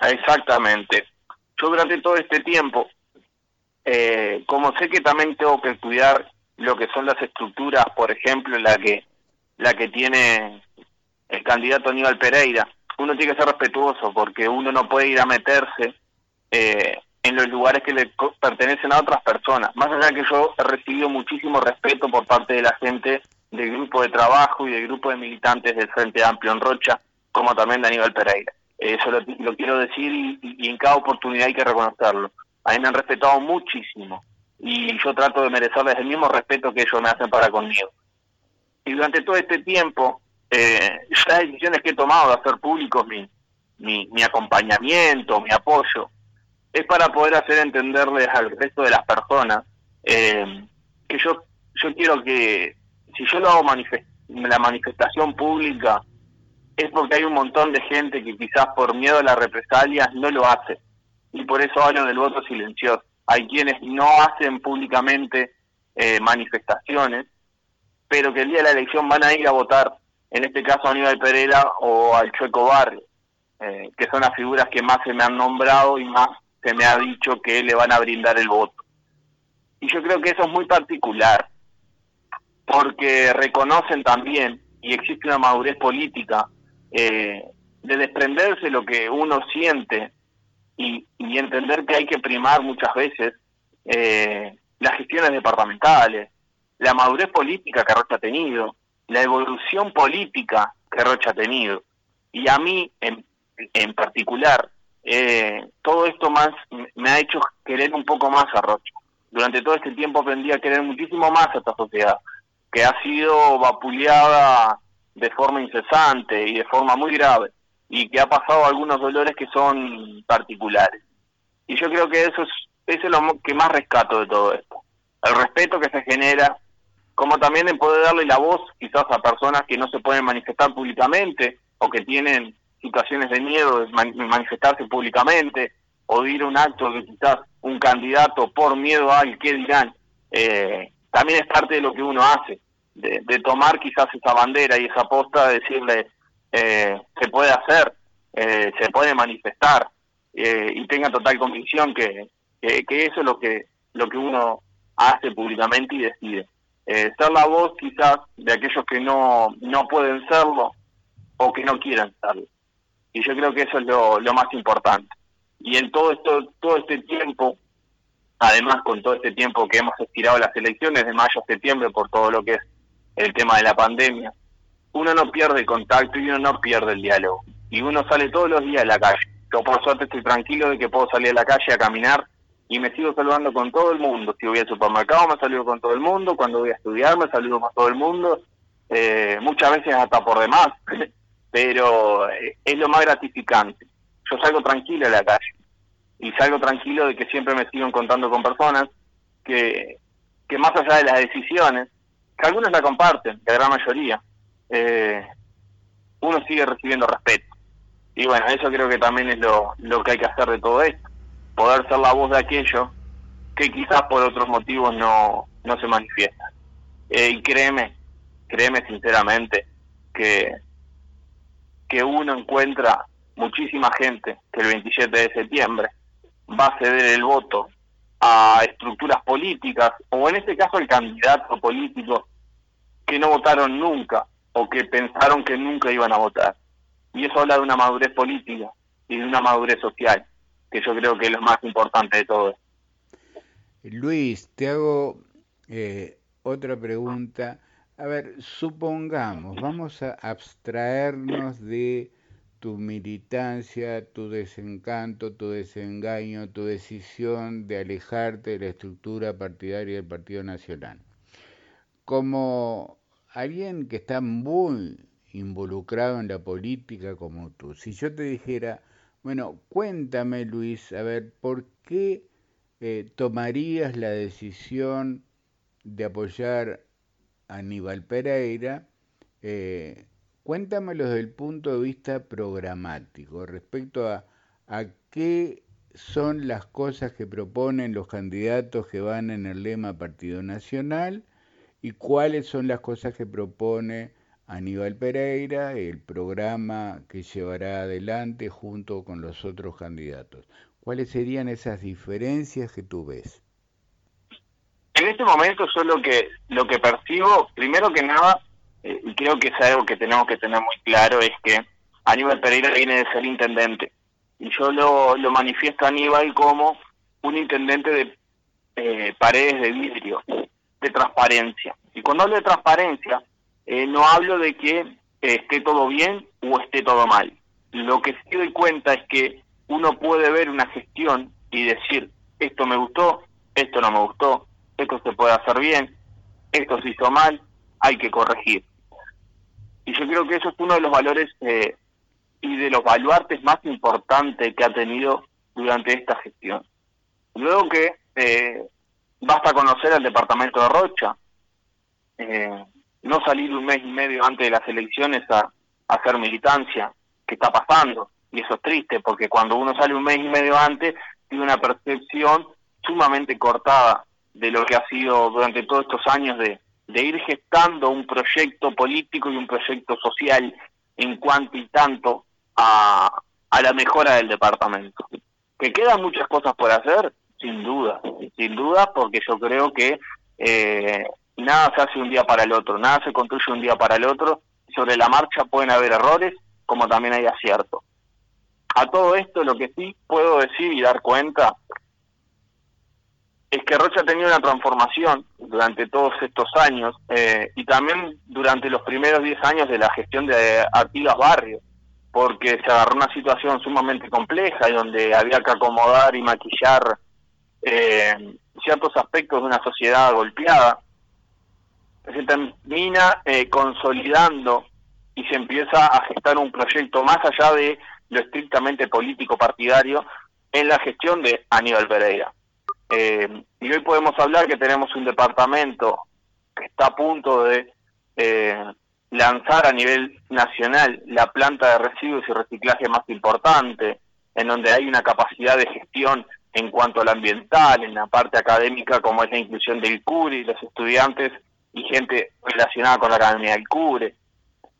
Exactamente. Yo durante todo este tiempo eh, como sé que también tengo que cuidar lo que son las estructuras, por ejemplo, la que la que tiene el candidato Aníbal Pereira, uno tiene que ser respetuoso porque uno no puede ir a meterse eh, en los lugares que le pertenecen a otras personas. Más allá que yo he recibido muchísimo respeto por parte de la gente del grupo de trabajo y del grupo de militantes del Frente Amplio en Rocha, como también de Aníbal Pereira. Eso lo, quiero decir y en cada oportunidad hay que reconocerlo a mí me han respetado muchísimo. y yo trato de merecerles el mismo respeto que ellos me hacen para conmigo. Y durante todo este tiempo, eh, las decisiones que he tomado de hacer públicos mi, mi, acompañamiento, mi apoyo, es para poder hacer entenderles al resto de las personas eh, que yo, yo quiero que, si yo lo hago la manifestación pública, es porque hay un montón de gente que quizás por miedo a las represalias no lo hace. Y por eso hablo del voto silencioso. Hay quienes no hacen públicamente eh, manifestaciones, pero que el día de la elección van a ir a votar, en este caso a Aníbal Pereira o al Chueco Barrio, eh, que son las figuras que más se me han nombrado y más se me ha dicho que le van a brindar el voto. Y yo creo que eso es muy particular, porque reconocen también, y existe una madurez política, eh, de desprenderse de lo que uno siente y, entender que hay que primar muchas veces eh, las gestiones departamentales, la madurez política que Rocha ha tenido, la evolución política que Rocha ha tenido. Y a mí, en, en particular, eh, todo esto más me ha hecho querer un poco más a Rocha. Durante todo este tiempo aprendí a querer muchísimo más a esta sociedad, que ha sido vapuleada de forma incesante y de forma muy grave, y que ha pasado algunos dolores que son particulares. Y yo creo que eso es, eso es lo que más rescato de todo esto. El respeto que se genera, como también en poder darle la voz quizás a personas que no se pueden manifestar públicamente o que tienen situaciones de miedo de manifestarse públicamente o de ir a un acto que quizás un candidato por miedo al que dirán, eh, también es parte de lo que uno hace de, tomar quizás esa bandera y esa posta, de decirle, eh, se puede hacer, eh, se puede manifestar, eh, y tenga total convicción que, que, eso es lo que, lo que uno hace públicamente y decide. ser la voz quizás de aquellos que no, no pueden serlo o que no quieran serlo. Y yo creo que eso es lo, lo más importante. Y en todo esto, todo este tiempo, además con todo este tiempo que hemos estirado las elecciones de mayo a septiembre por todo lo que es el tema de la pandemia, uno no pierde contacto y uno no pierde el diálogo. Y uno sale todos los días a la calle. Yo por suerte estoy tranquilo de que puedo salir a la calle a caminar y me sigo saludando con todo el mundo. Si voy al supermercado me saludo con todo el mundo, cuando voy a estudiar me saludo con todo el mundo, eh, muchas veces hasta por demás, [laughs] pero eh, es lo más gratificante. Yo salgo tranquilo a la calle y salgo tranquilo de que siempre me sigo encontrando con personas que, que más allá de las decisiones, que algunos la comparten, la gran mayoría, eh, uno sigue recibiendo respeto. Y bueno, eso creo que también es lo, lo que hay que hacer de todo esto, poder ser la voz de aquello que quizás por otros motivos no, no se manifiesta. Eh, y créeme, créeme sinceramente que, que uno encuentra muchísima gente que el 27 de septiembre va a ceder el voto a estructuras políticas, o en este caso el candidato político, que no votaron nunca o que pensaron que nunca iban a votar. Y eso habla de una madurez política y de una madurez social, que yo creo que es lo más importante de todo. Luis, te hago eh, otra pregunta. A ver, supongamos, vamos a abstraernos de tu militancia, tu desencanto, tu desengaño, tu decisión de alejarte de la estructura partidaria del Partido Nacional. Como alguien que está muy involucrado en la política como tú, si yo te dijera, bueno, cuéntame Luis, a ver, ¿por qué eh, tomarías la decisión de apoyar a Aníbal Pereira? Eh, Cuéntamelo desde el punto de vista programático, respecto a, a qué son las cosas que proponen los candidatos que van en el lema Partido Nacional y cuáles son las cosas que propone Aníbal Pereira, el programa que llevará adelante junto con los otros candidatos. ¿Cuáles serían esas diferencias que tú ves? En este momento yo lo que, lo que percibo, primero que nada, eh, y creo que es algo que tenemos que tener muy claro, es que Aníbal Pereira viene de ser intendente. Y yo lo, lo manifiesto a Aníbal como un intendente de eh, paredes de vidrio, de transparencia. Y cuando hablo de transparencia, eh, no hablo de que esté todo bien o esté todo mal. Lo que sí doy cuenta es que uno puede ver una gestión y decir, esto me gustó, esto no me gustó, esto se puede hacer bien, esto se hizo mal, hay que corregir. Y yo creo que eso es uno de los valores eh, y de los baluartes más importantes que ha tenido durante esta gestión. Luego que eh, basta conocer el departamento de Rocha, eh, no salir un mes y medio antes de las elecciones a, hacer militancia, que está pasando, y eso es triste, porque cuando uno sale un mes y medio antes, tiene una percepción sumamente cortada de lo que ha sido durante todos estos años de, de ir gestando un proyecto político y un proyecto social en cuanto y tanto a, a la mejora del departamento. ¿Que quedan muchas cosas por hacer? Sin duda, sin duda, porque yo creo que eh, nada se hace un día para el otro, nada se construye un día para el otro. Sobre la marcha pueden haber errores, como también hay aciertos. A todo esto lo que sí puedo decir y dar cuenta es que Rocha ha tenido una transformación durante todos estos años eh, y también durante los primeros 10 años de la gestión de Artigas Barrio, porque se agarró una situación sumamente compleja y donde había que acomodar y maquillar eh, ciertos aspectos de una sociedad golpeada. Se termina eh, consolidando y se empieza a gestar un proyecto más allá de lo estrictamente político partidario en la gestión de Aníbal Pereira. Eh, y hoy podemos hablar que tenemos un departamento que está a punto de eh, lanzar a nivel nacional la planta de residuos y reciclaje más importante, en donde hay una capacidad de gestión en cuanto al ambiental, en la parte académica como es la inclusión del CURE y los estudiantes y gente relacionada con la Academia del CURE.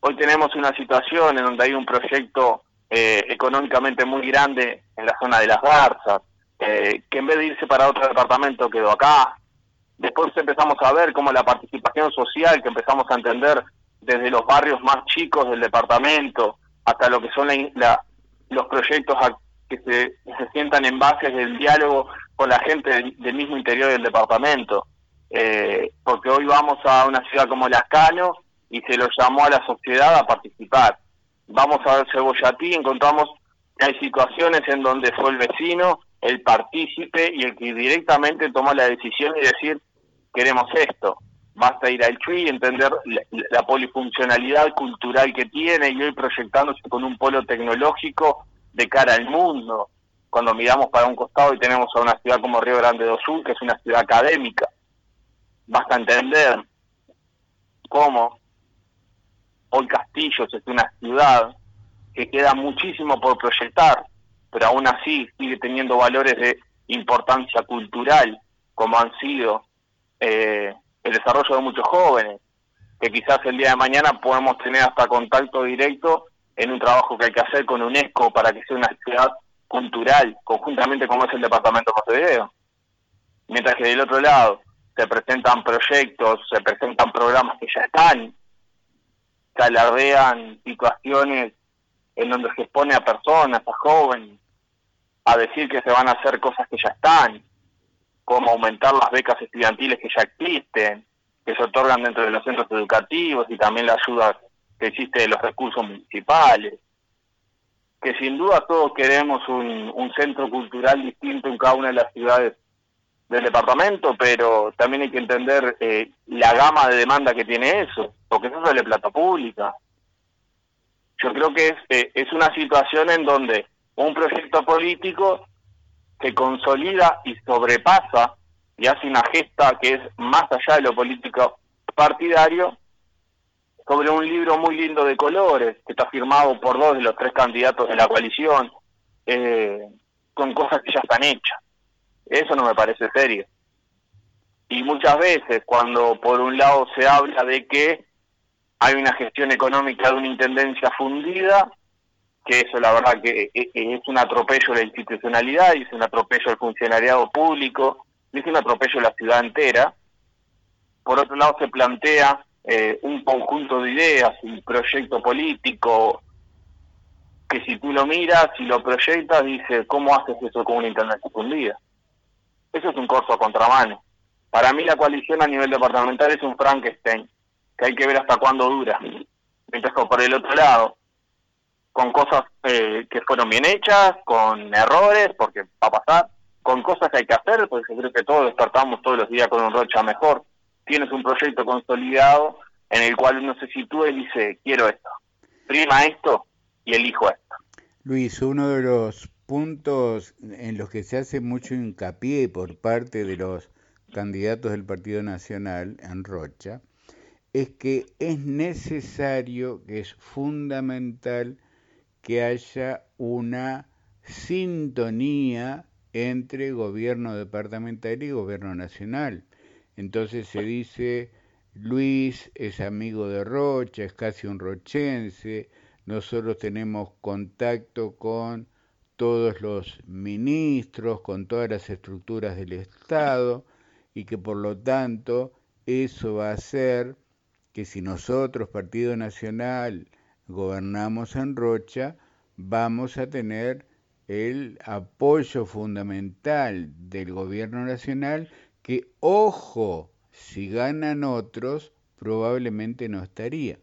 Hoy tenemos una situación en donde hay un proyecto eh, económicamente muy grande en la zona de las Garzas, eh, que en vez de irse para otro departamento quedó acá. Después empezamos a ver cómo la participación social, que empezamos a entender desde los barrios más chicos del departamento hasta lo que son los proyectos que se, sientan en bases del diálogo con la gente del, mismo interior del departamento. Eh, porque hoy vamos a una ciudad como Lascano y se lo llamó a la sociedad a participar. Vamos a ver Cebollatí, encontramos que hay situaciones en donde fue el vecino el partícipe y el que directamente toma la decisión y decir, queremos esto. Basta ir al CHUI y entender la, polifuncionalidad cultural que tiene y hoy proyectándose con un polo tecnológico de cara al mundo. Cuando miramos para un costado y tenemos a una ciudad como Río Grande do Sul, que es una ciudad académica, basta entender cómo hoy Castillos es una ciudad que queda muchísimo por proyectar, pero aún así sigue teniendo valores de importancia cultural, como han sido eh, el desarrollo de muchos jóvenes, que quizás el día de mañana podemos tener hasta contacto directo en un trabajo que hay que hacer con UNESCO para que sea una ciudad cultural, conjuntamente como es el Departamento de Montevideo. Mientras que del otro lado se presentan proyectos, se presentan programas que ya están, se alardean situaciones en donde se expone a personas, a jóvenes, a decir que se van a hacer cosas que ya están, como aumentar las becas estudiantiles que ya existen, que se otorgan dentro de los centros educativos y también la ayuda que existe de los recursos municipales. Que sin duda todos queremos un, un centro cultural distinto en cada una de las ciudades del departamento, pero también hay que entender eh, la gama de demanda que tiene eso, porque eso es de plata pública yo creo que es, eh, es una situación en donde un proyecto político que consolida y sobrepasa y hace una gesta que es más allá de lo político partidario sobre un libro muy lindo de colores que está firmado por dos de los tres candidatos de la coalición eh, con cosas que ya están hechas. Eso no me parece serio. Y muchas veces cuando por un lado se habla de que hay una gestión económica de una intendencia fundida, que eso la verdad que es un atropello de la institucionalidad, es un atropello del funcionariado público, es un atropello de la ciudad entera. Por otro lado se plantea eh, un conjunto de ideas, un proyecto político, que si tú lo miras y lo proyectas, dice, ¿cómo haces eso con una intendencia fundida? Eso es un corso a contramano. Para mí la coalición a nivel departamental es un Frankenstein que hay que ver hasta cuándo dura. Mientras que por el otro lado, con cosas eh, que fueron bien hechas, con errores, porque va a pasar, con cosas que hay que hacer, porque yo creo que todos despertamos todos los días con un Rocha mejor. Tienes un proyecto consolidado en el cual uno se sitúa y dice, quiero esto, prima esto y elijo esto. Luis, uno de los puntos en los que se hace mucho hincapié por parte de los candidatos del Partido Nacional en Rocha es que es necesario, que es fundamental que haya una sintonía entre gobierno departamental y gobierno nacional. Entonces se dice, Luis es amigo de Rocha, es casi un rochense, nosotros tenemos contacto con todos los ministros, con todas las estructuras del Estado, y que por lo tanto eso va a hacer que si nosotros, Partido Nacional, gobernamos en Rocha, vamos a tener el apoyo fundamental del gobierno nacional que, ojo, si ganan otros, probablemente no estaría.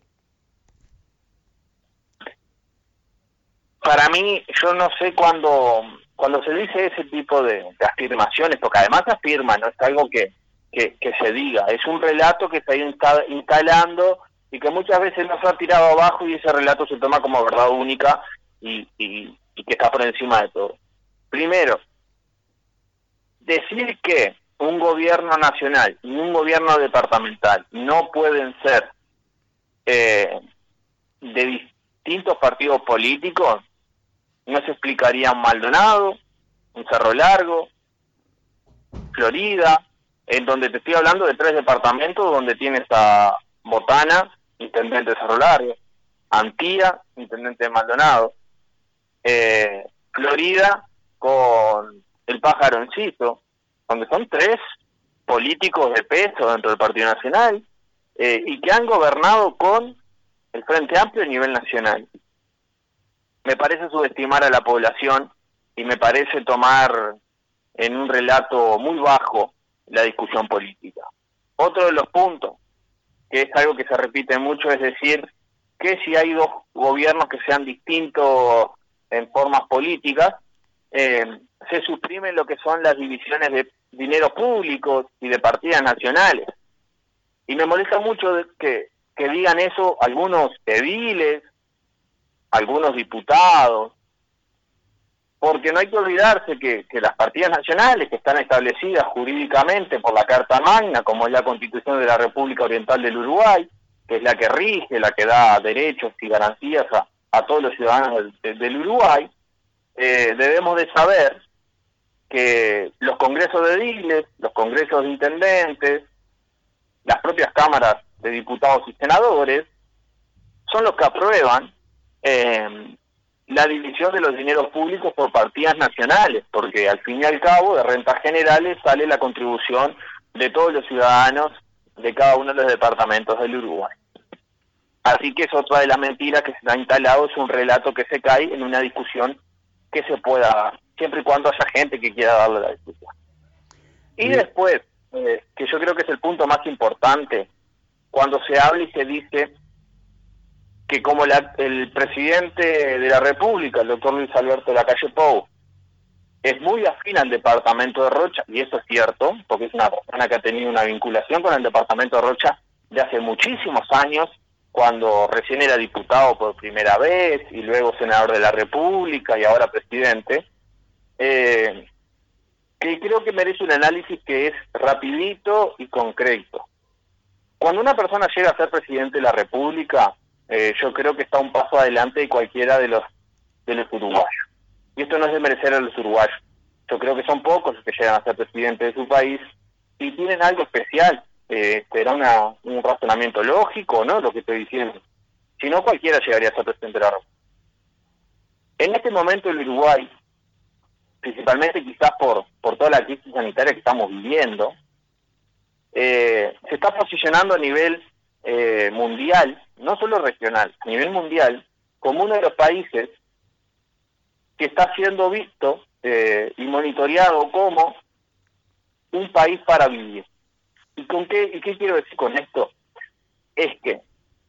Para mí, yo no sé cuándo cuando se dice ese tipo de, afirmaciones, porque además afirma, no es algo que, que, se diga, es un relato que se ha instalando y que muchas veces nos ha tirado abajo y ese relato se toma como verdad única y, y, que está por encima de todo. Primero, decir que un gobierno nacional y un gobierno departamental no pueden ser eh, de distintos partidos políticos no se explicaría un Maldonado, un Cerro Largo, Florida, en donde te estoy hablando de tres departamentos donde tienes a Botana, intendente de Cerro Largo, Antía, intendente de Maldonado, eh, Florida con el pájaro donde son tres políticos de peso dentro del Partido Nacional eh, y que han gobernado con el Frente Amplio a nivel nacional me parece subestimar a la población y me parece tomar en un relato muy bajo la discusión política. Otro de los puntos, que es algo que se repite mucho, es decir, que si hay dos gobiernos que sean distintos en formas políticas, eh, se suprimen lo que son las divisiones de dinero público y de partidas nacionales. Y me molesta mucho que, digan eso algunos ediles algunos diputados, porque no hay que olvidarse que, las partidas nacionales que están establecidas jurídicamente por la Carta Magna, como es la Constitución de la República Oriental del Uruguay, que es la que rige, la que da derechos y garantías a, todos los ciudadanos del, Uruguay, eh, debemos de saber que los congresos de diles, los congresos de intendentes, las propias cámaras de diputados y senadores, son los que aprueban eh, la división de los dineros públicos por partidas nacionales, porque al fin y al cabo de rentas generales sale la contribución de todos los ciudadanos de cada uno de los departamentos del Uruguay. Así que es otra de las mentiras que se ha instalado, es un relato que se cae en una discusión que se pueda dar, siempre y cuando haya gente que quiera darle la discusión. Y después, eh, que yo creo que es el punto más importante, cuando se habla y se dice que como el presidente de la República, el doctor Luis Alberto de la Calle Pou, es muy afín al departamento de Rocha, y eso es cierto, porque es una persona que ha tenido una vinculación con el departamento de Rocha de hace muchísimos años, cuando recién era diputado por primera vez, y luego senador de la República, y ahora presidente, eh, que creo que merece un análisis que es rapidito y concreto. Cuando una persona llega a ser presidente de la República, eh, yo creo que está un paso adelante de cualquiera de los, de los uruguayos. Y esto no es de merecer a los uruguayos. Yo creo que son pocos los que llegan a ser presidente de su país y tienen algo especial. Eh, una, un razonamiento lógico, ¿no? Lo que estoy diciendo. Si no, cualquiera llegaría a ser presidente de la República. En este momento el Uruguay, principalmente quizás por, por toda la crisis sanitaria que estamos viviendo, eh, se está posicionando a nivel eh, mundial, no solo regional, a nivel mundial, como uno de los países que está siendo visto eh, y monitoreado como un país para vivir. ¿Y con qué, y qué quiero decir con esto? Es que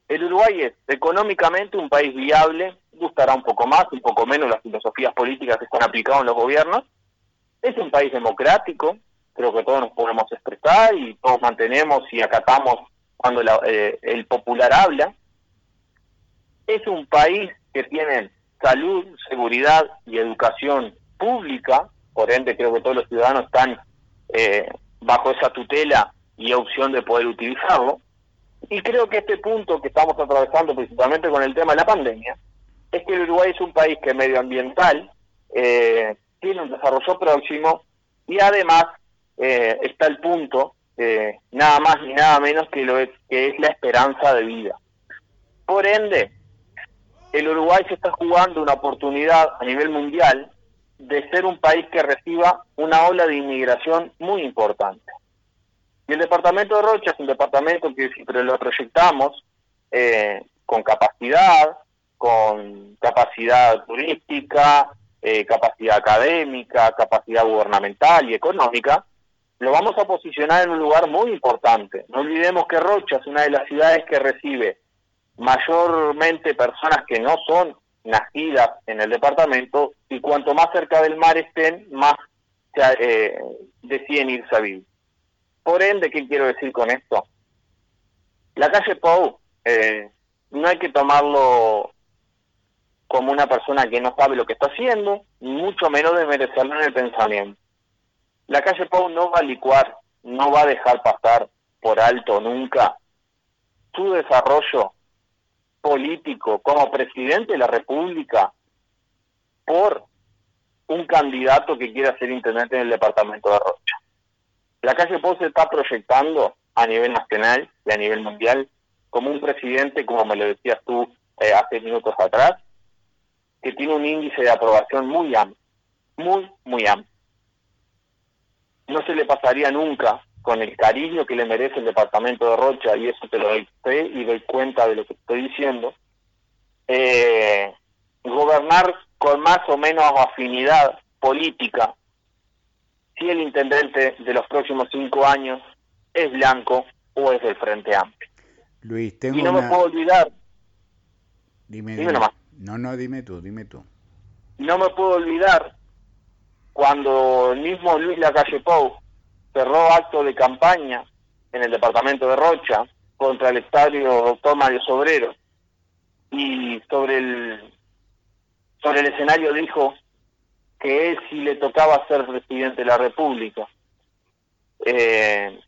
el Uruguay es económicamente un país viable, gustará un poco más, un poco menos las filosofías políticas que están aplicadas en los gobiernos, Es un país democrático, creo que todos nos podemos expresar y todos mantenemos y acatamos cuando eh, el popular habla. Es un país que tiene salud, seguridad y educación pública, por ende creo que todos los ciudadanos están eh, bajo esa tutela y opción de poder utilizarlo. Y creo que este punto que estamos atravesando principalmente con el tema de la pandemia, es que el Uruguay es un país que medioambiental eh, tiene un desarrollo próximo y además eh, está el punto, eh, nada más ni nada menos que, lo es, que es la esperanza de vida. Por ende, el Uruguay se está jugando una oportunidad a nivel mundial de ser un país que reciba una ola de inmigración muy importante. Y el departamento de Rocha es un departamento que siempre lo proyectamos eh, con capacidad, con capacidad turística, eh, capacidad académica, capacidad gubernamental y económica, lo vamos a posicionar en un lugar muy importante. No olvidemos que Rocha es una de las ciudades que recibe mayormente personas que no son nacidas en el departamento y cuanto más cerca del mar estén, más eh, deciden irse a vivir. Por ende, ¿qué quiero decir con esto? La calle Pou eh, no hay que tomarlo como una persona que no sabe lo que está haciendo, mucho menos de merecerlo en el pensamiento. La calle Pou no va a licuar, no va a dejar pasar por alto nunca su desarrollo político como presidente de la República por un candidato que quiera ser intendente en el departamento de Rocha. La calle Pou se está proyectando a nivel nacional y a nivel mundial como un presidente, como me lo decías tú eh, hace minutos atrás, que tiene un índice de aprobación muy amplio, muy, muy amplio. No se le pasaría nunca con el cariño que le merece el departamento de Rocha, y eso te lo doy fe y doy cuenta de lo que estoy diciendo, eh, gobernar con más o menos afinidad política si el intendente de los próximos cinco años es blanco o es del Frente Amplio. Luis, tengo y no me puedo olvidar. Dime, dime, nomás. No, no, dime tú, dime tú. No me puedo olvidar cuando el mismo Luis Lacalle Pou cerró acto de campaña en el departamento de Rocha contra el estadio Doctor Mario Sobrero y sobre el sobre el escenario dijo que él si le tocaba ser presidente de la República, eh,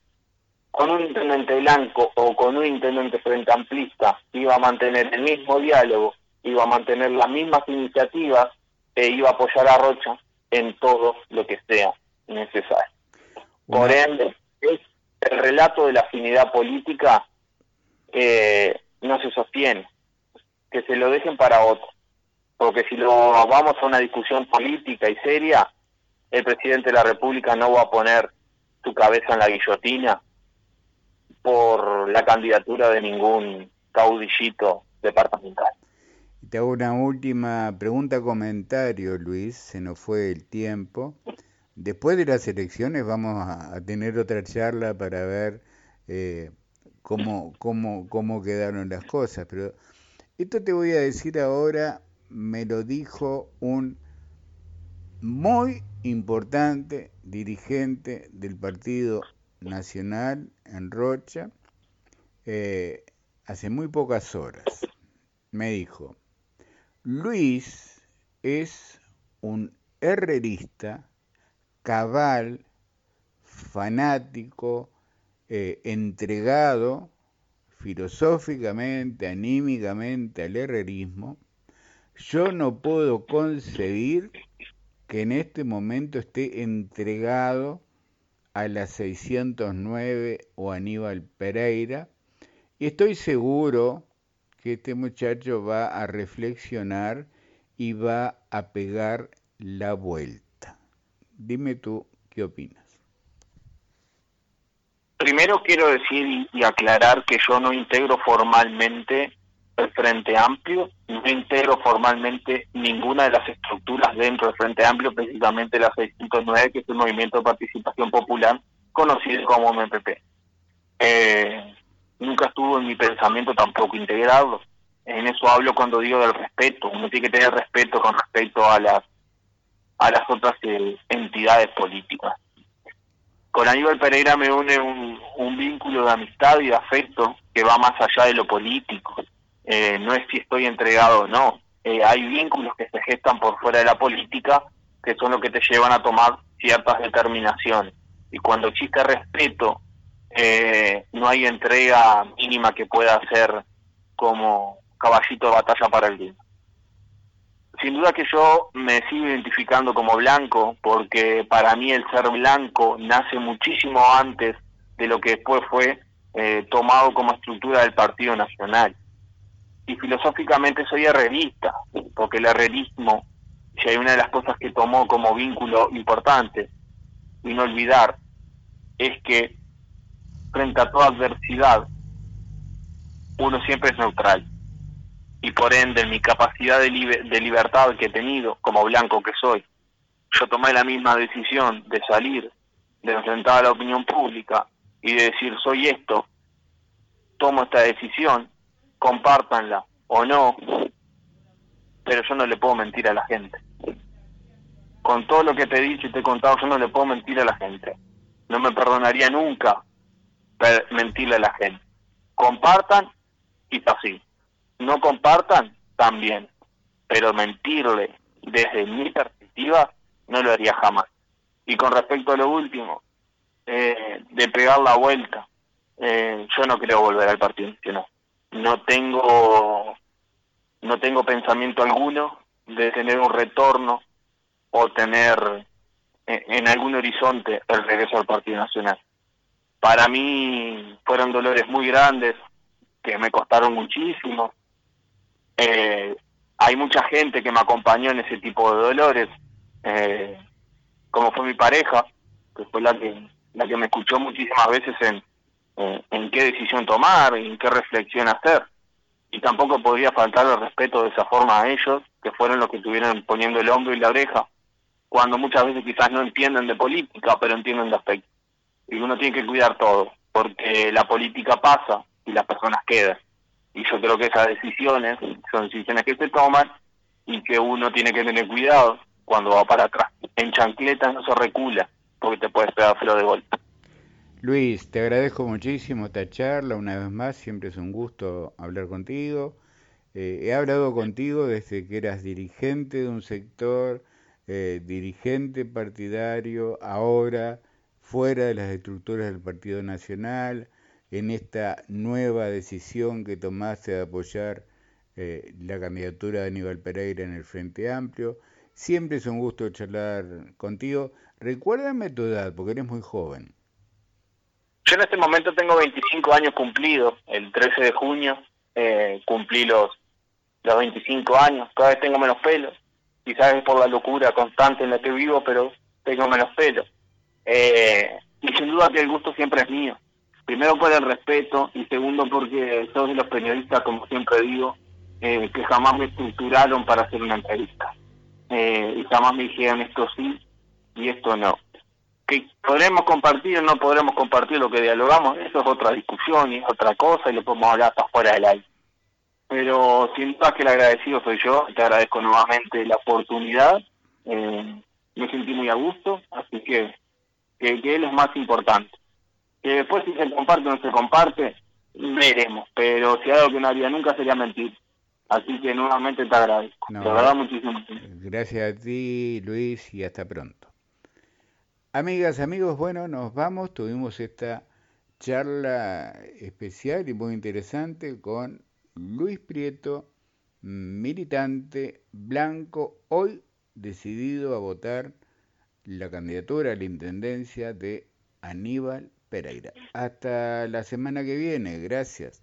con un intendente blanco o con un intendente frente amplista, iba a mantener el mismo diálogo, iba a mantener las mismas iniciativas e iba a apoyar a Rocha en todo lo que sea necesario. Por ende, es el relato de la afinidad política que no se sostiene, que se lo dejen para otro porque si lo vamos a una discusión política y seria, el presidente de la República no va a poner su cabeza en la guillotina por la candidatura de ningún caudillito departamental. Te hago una última pregunta, comentario, Luis, se nos fue el tiempo. Después de las elecciones vamos a, tener otra charla para ver eh, cómo, cómo, cómo quedaron las cosas, pero esto te voy a decir ahora me lo dijo un muy importante dirigente del Partido Nacional en Rocha eh, hace muy pocas horas. Me dijo, Luis es un herrerista cabal, fanático, eh, entregado filosóficamente, anímicamente al herrerismo, yo no puedo concebir que en este momento esté entregado a la 609 o Aníbal Pereira y estoy seguro que este muchacho va a reflexionar y va a pegar la vuelta. Dime tú qué opinas. Primero quiero decir y aclarar que yo no integro formalmente el Frente Amplio, no integro formalmente ninguna de las estructuras dentro del Frente Amplio, precisamente la 609, que es un movimiento de participación popular conocido como MPP. Eh, nunca estuvo en mi pensamiento tampoco integrarlo. En eso hablo cuando digo del respeto. Uno tiene que tener respeto con respecto a las a las otras eh, entidades políticas. Con Aníbal Pereira me une un, un, vínculo de amistad y de afecto que va más allá de lo político. Eh, no es si estoy entregado o no. Eh, hay vínculos que se gestan por fuera de la política que son los que te llevan a tomar ciertas determinaciones. Y cuando existe respeto, no hay entrega mínima que pueda ser como caballito de batalla para el día sin duda que yo me sigo identificando como blanco, porque para mí el ser blanco nace muchísimo antes de lo que después fue eh, tomado como estructura del Partido Nacional. Y filosóficamente soy herrerista, porque el herrerismo, si hay una de las cosas que tomó como vínculo importante, y no olvidar, es que frente a toda adversidad, uno siempre es neutral. Y por ende mi capacidad de, de libertad que he tenido como blanco que soy, yo tomé la misma decisión de salir, de enfrentar a la opinión pública y de decir soy esto, tomo esta decisión, compártanla o no, pero yo no le puedo mentir a la gente. Con todo lo que te he dicho y te he contado, yo no le puedo mentir a la gente. No me perdonaría nunca mentirle a la gente. Compartan y así no compartan, también. Pero mentirle desde mi perspectiva no lo haría jamás. Y con respecto a lo último, eh, de pegar la vuelta, eh, yo no creo volver al Partido Nacional. No tengo, no tengo pensamiento alguno de tener un retorno o tener en algún horizonte el regreso al Partido Nacional. Para mí fueron dolores muy grandes que me costaron muchísimo, eh, hay mucha gente que me acompañó en ese tipo de dolores, eh, como fue mi pareja, que fue la que, la que me escuchó muchísimas veces en, en qué decisión tomar, en qué reflexión hacer. Y tampoco podría faltar el respeto de esa forma a ellos, que fueron los que estuvieron poniendo el hombro y la oreja, cuando muchas veces quizás no entienden de política, pero entienden de aspecto. Y uno tiene que cuidar todo, porque la política pasa y las personas quedan y yo creo que esas decisiones son decisiones que se toman y que uno tiene que tener cuidado cuando va para atrás. En chancletas no se recula porque te puedes pegar feo de golpe. Luis, te agradezco muchísimo esta charla, una vez más, siempre es un gusto hablar contigo. Eh, he hablado contigo desde que eras dirigente de un sector, eh, dirigente partidario, ahora fuera de las estructuras del Partido Nacional, en esta nueva decisión que tomaste de apoyar eh, la candidatura de Aníbal Pereira en el Frente Amplio. Siempre es un gusto charlar contigo. Recuérdame tu edad, porque eres muy joven. Yo en este momento tengo 25 años cumplidos. El 13 de junio eh, cumplí los, los 25 años. Cada vez tengo menos pelos. Quizás es por la locura constante en la que vivo, pero tengo menos pelos. Eh, y sin duda que el gusto siempre es mío primero por el respeto y segundo porque de los periodistas, como siempre digo, eh, que jamás me estructuraron para hacer una entrevista. Eh, y jamás me dijeron esto sí y esto no. Que podremos compartir o no podremos compartir lo que dialogamos, eso es otra discusión y es otra cosa y lo podemos hablar hasta fuera del aire. Pero sin duda que el agradecido soy yo, te agradezco nuevamente la oportunidad, eh, me sentí muy a gusto, así que, que, que es lo más importante que después si se comparte o no se comparte, veremos. Pero si algo que no haría nunca sería mentir. Así que nuevamente te agradezco. de verdad, muchísimas Gracias a ti, Luis, y hasta pronto. Amigas, amigos, bueno, nos vamos. Tuvimos esta charla especial y muy interesante con Luis Prieto, militante blanco, hoy decidido a votar la candidatura a la intendencia de Aníbal Pereira. Hasta la semana que viene. Gracias.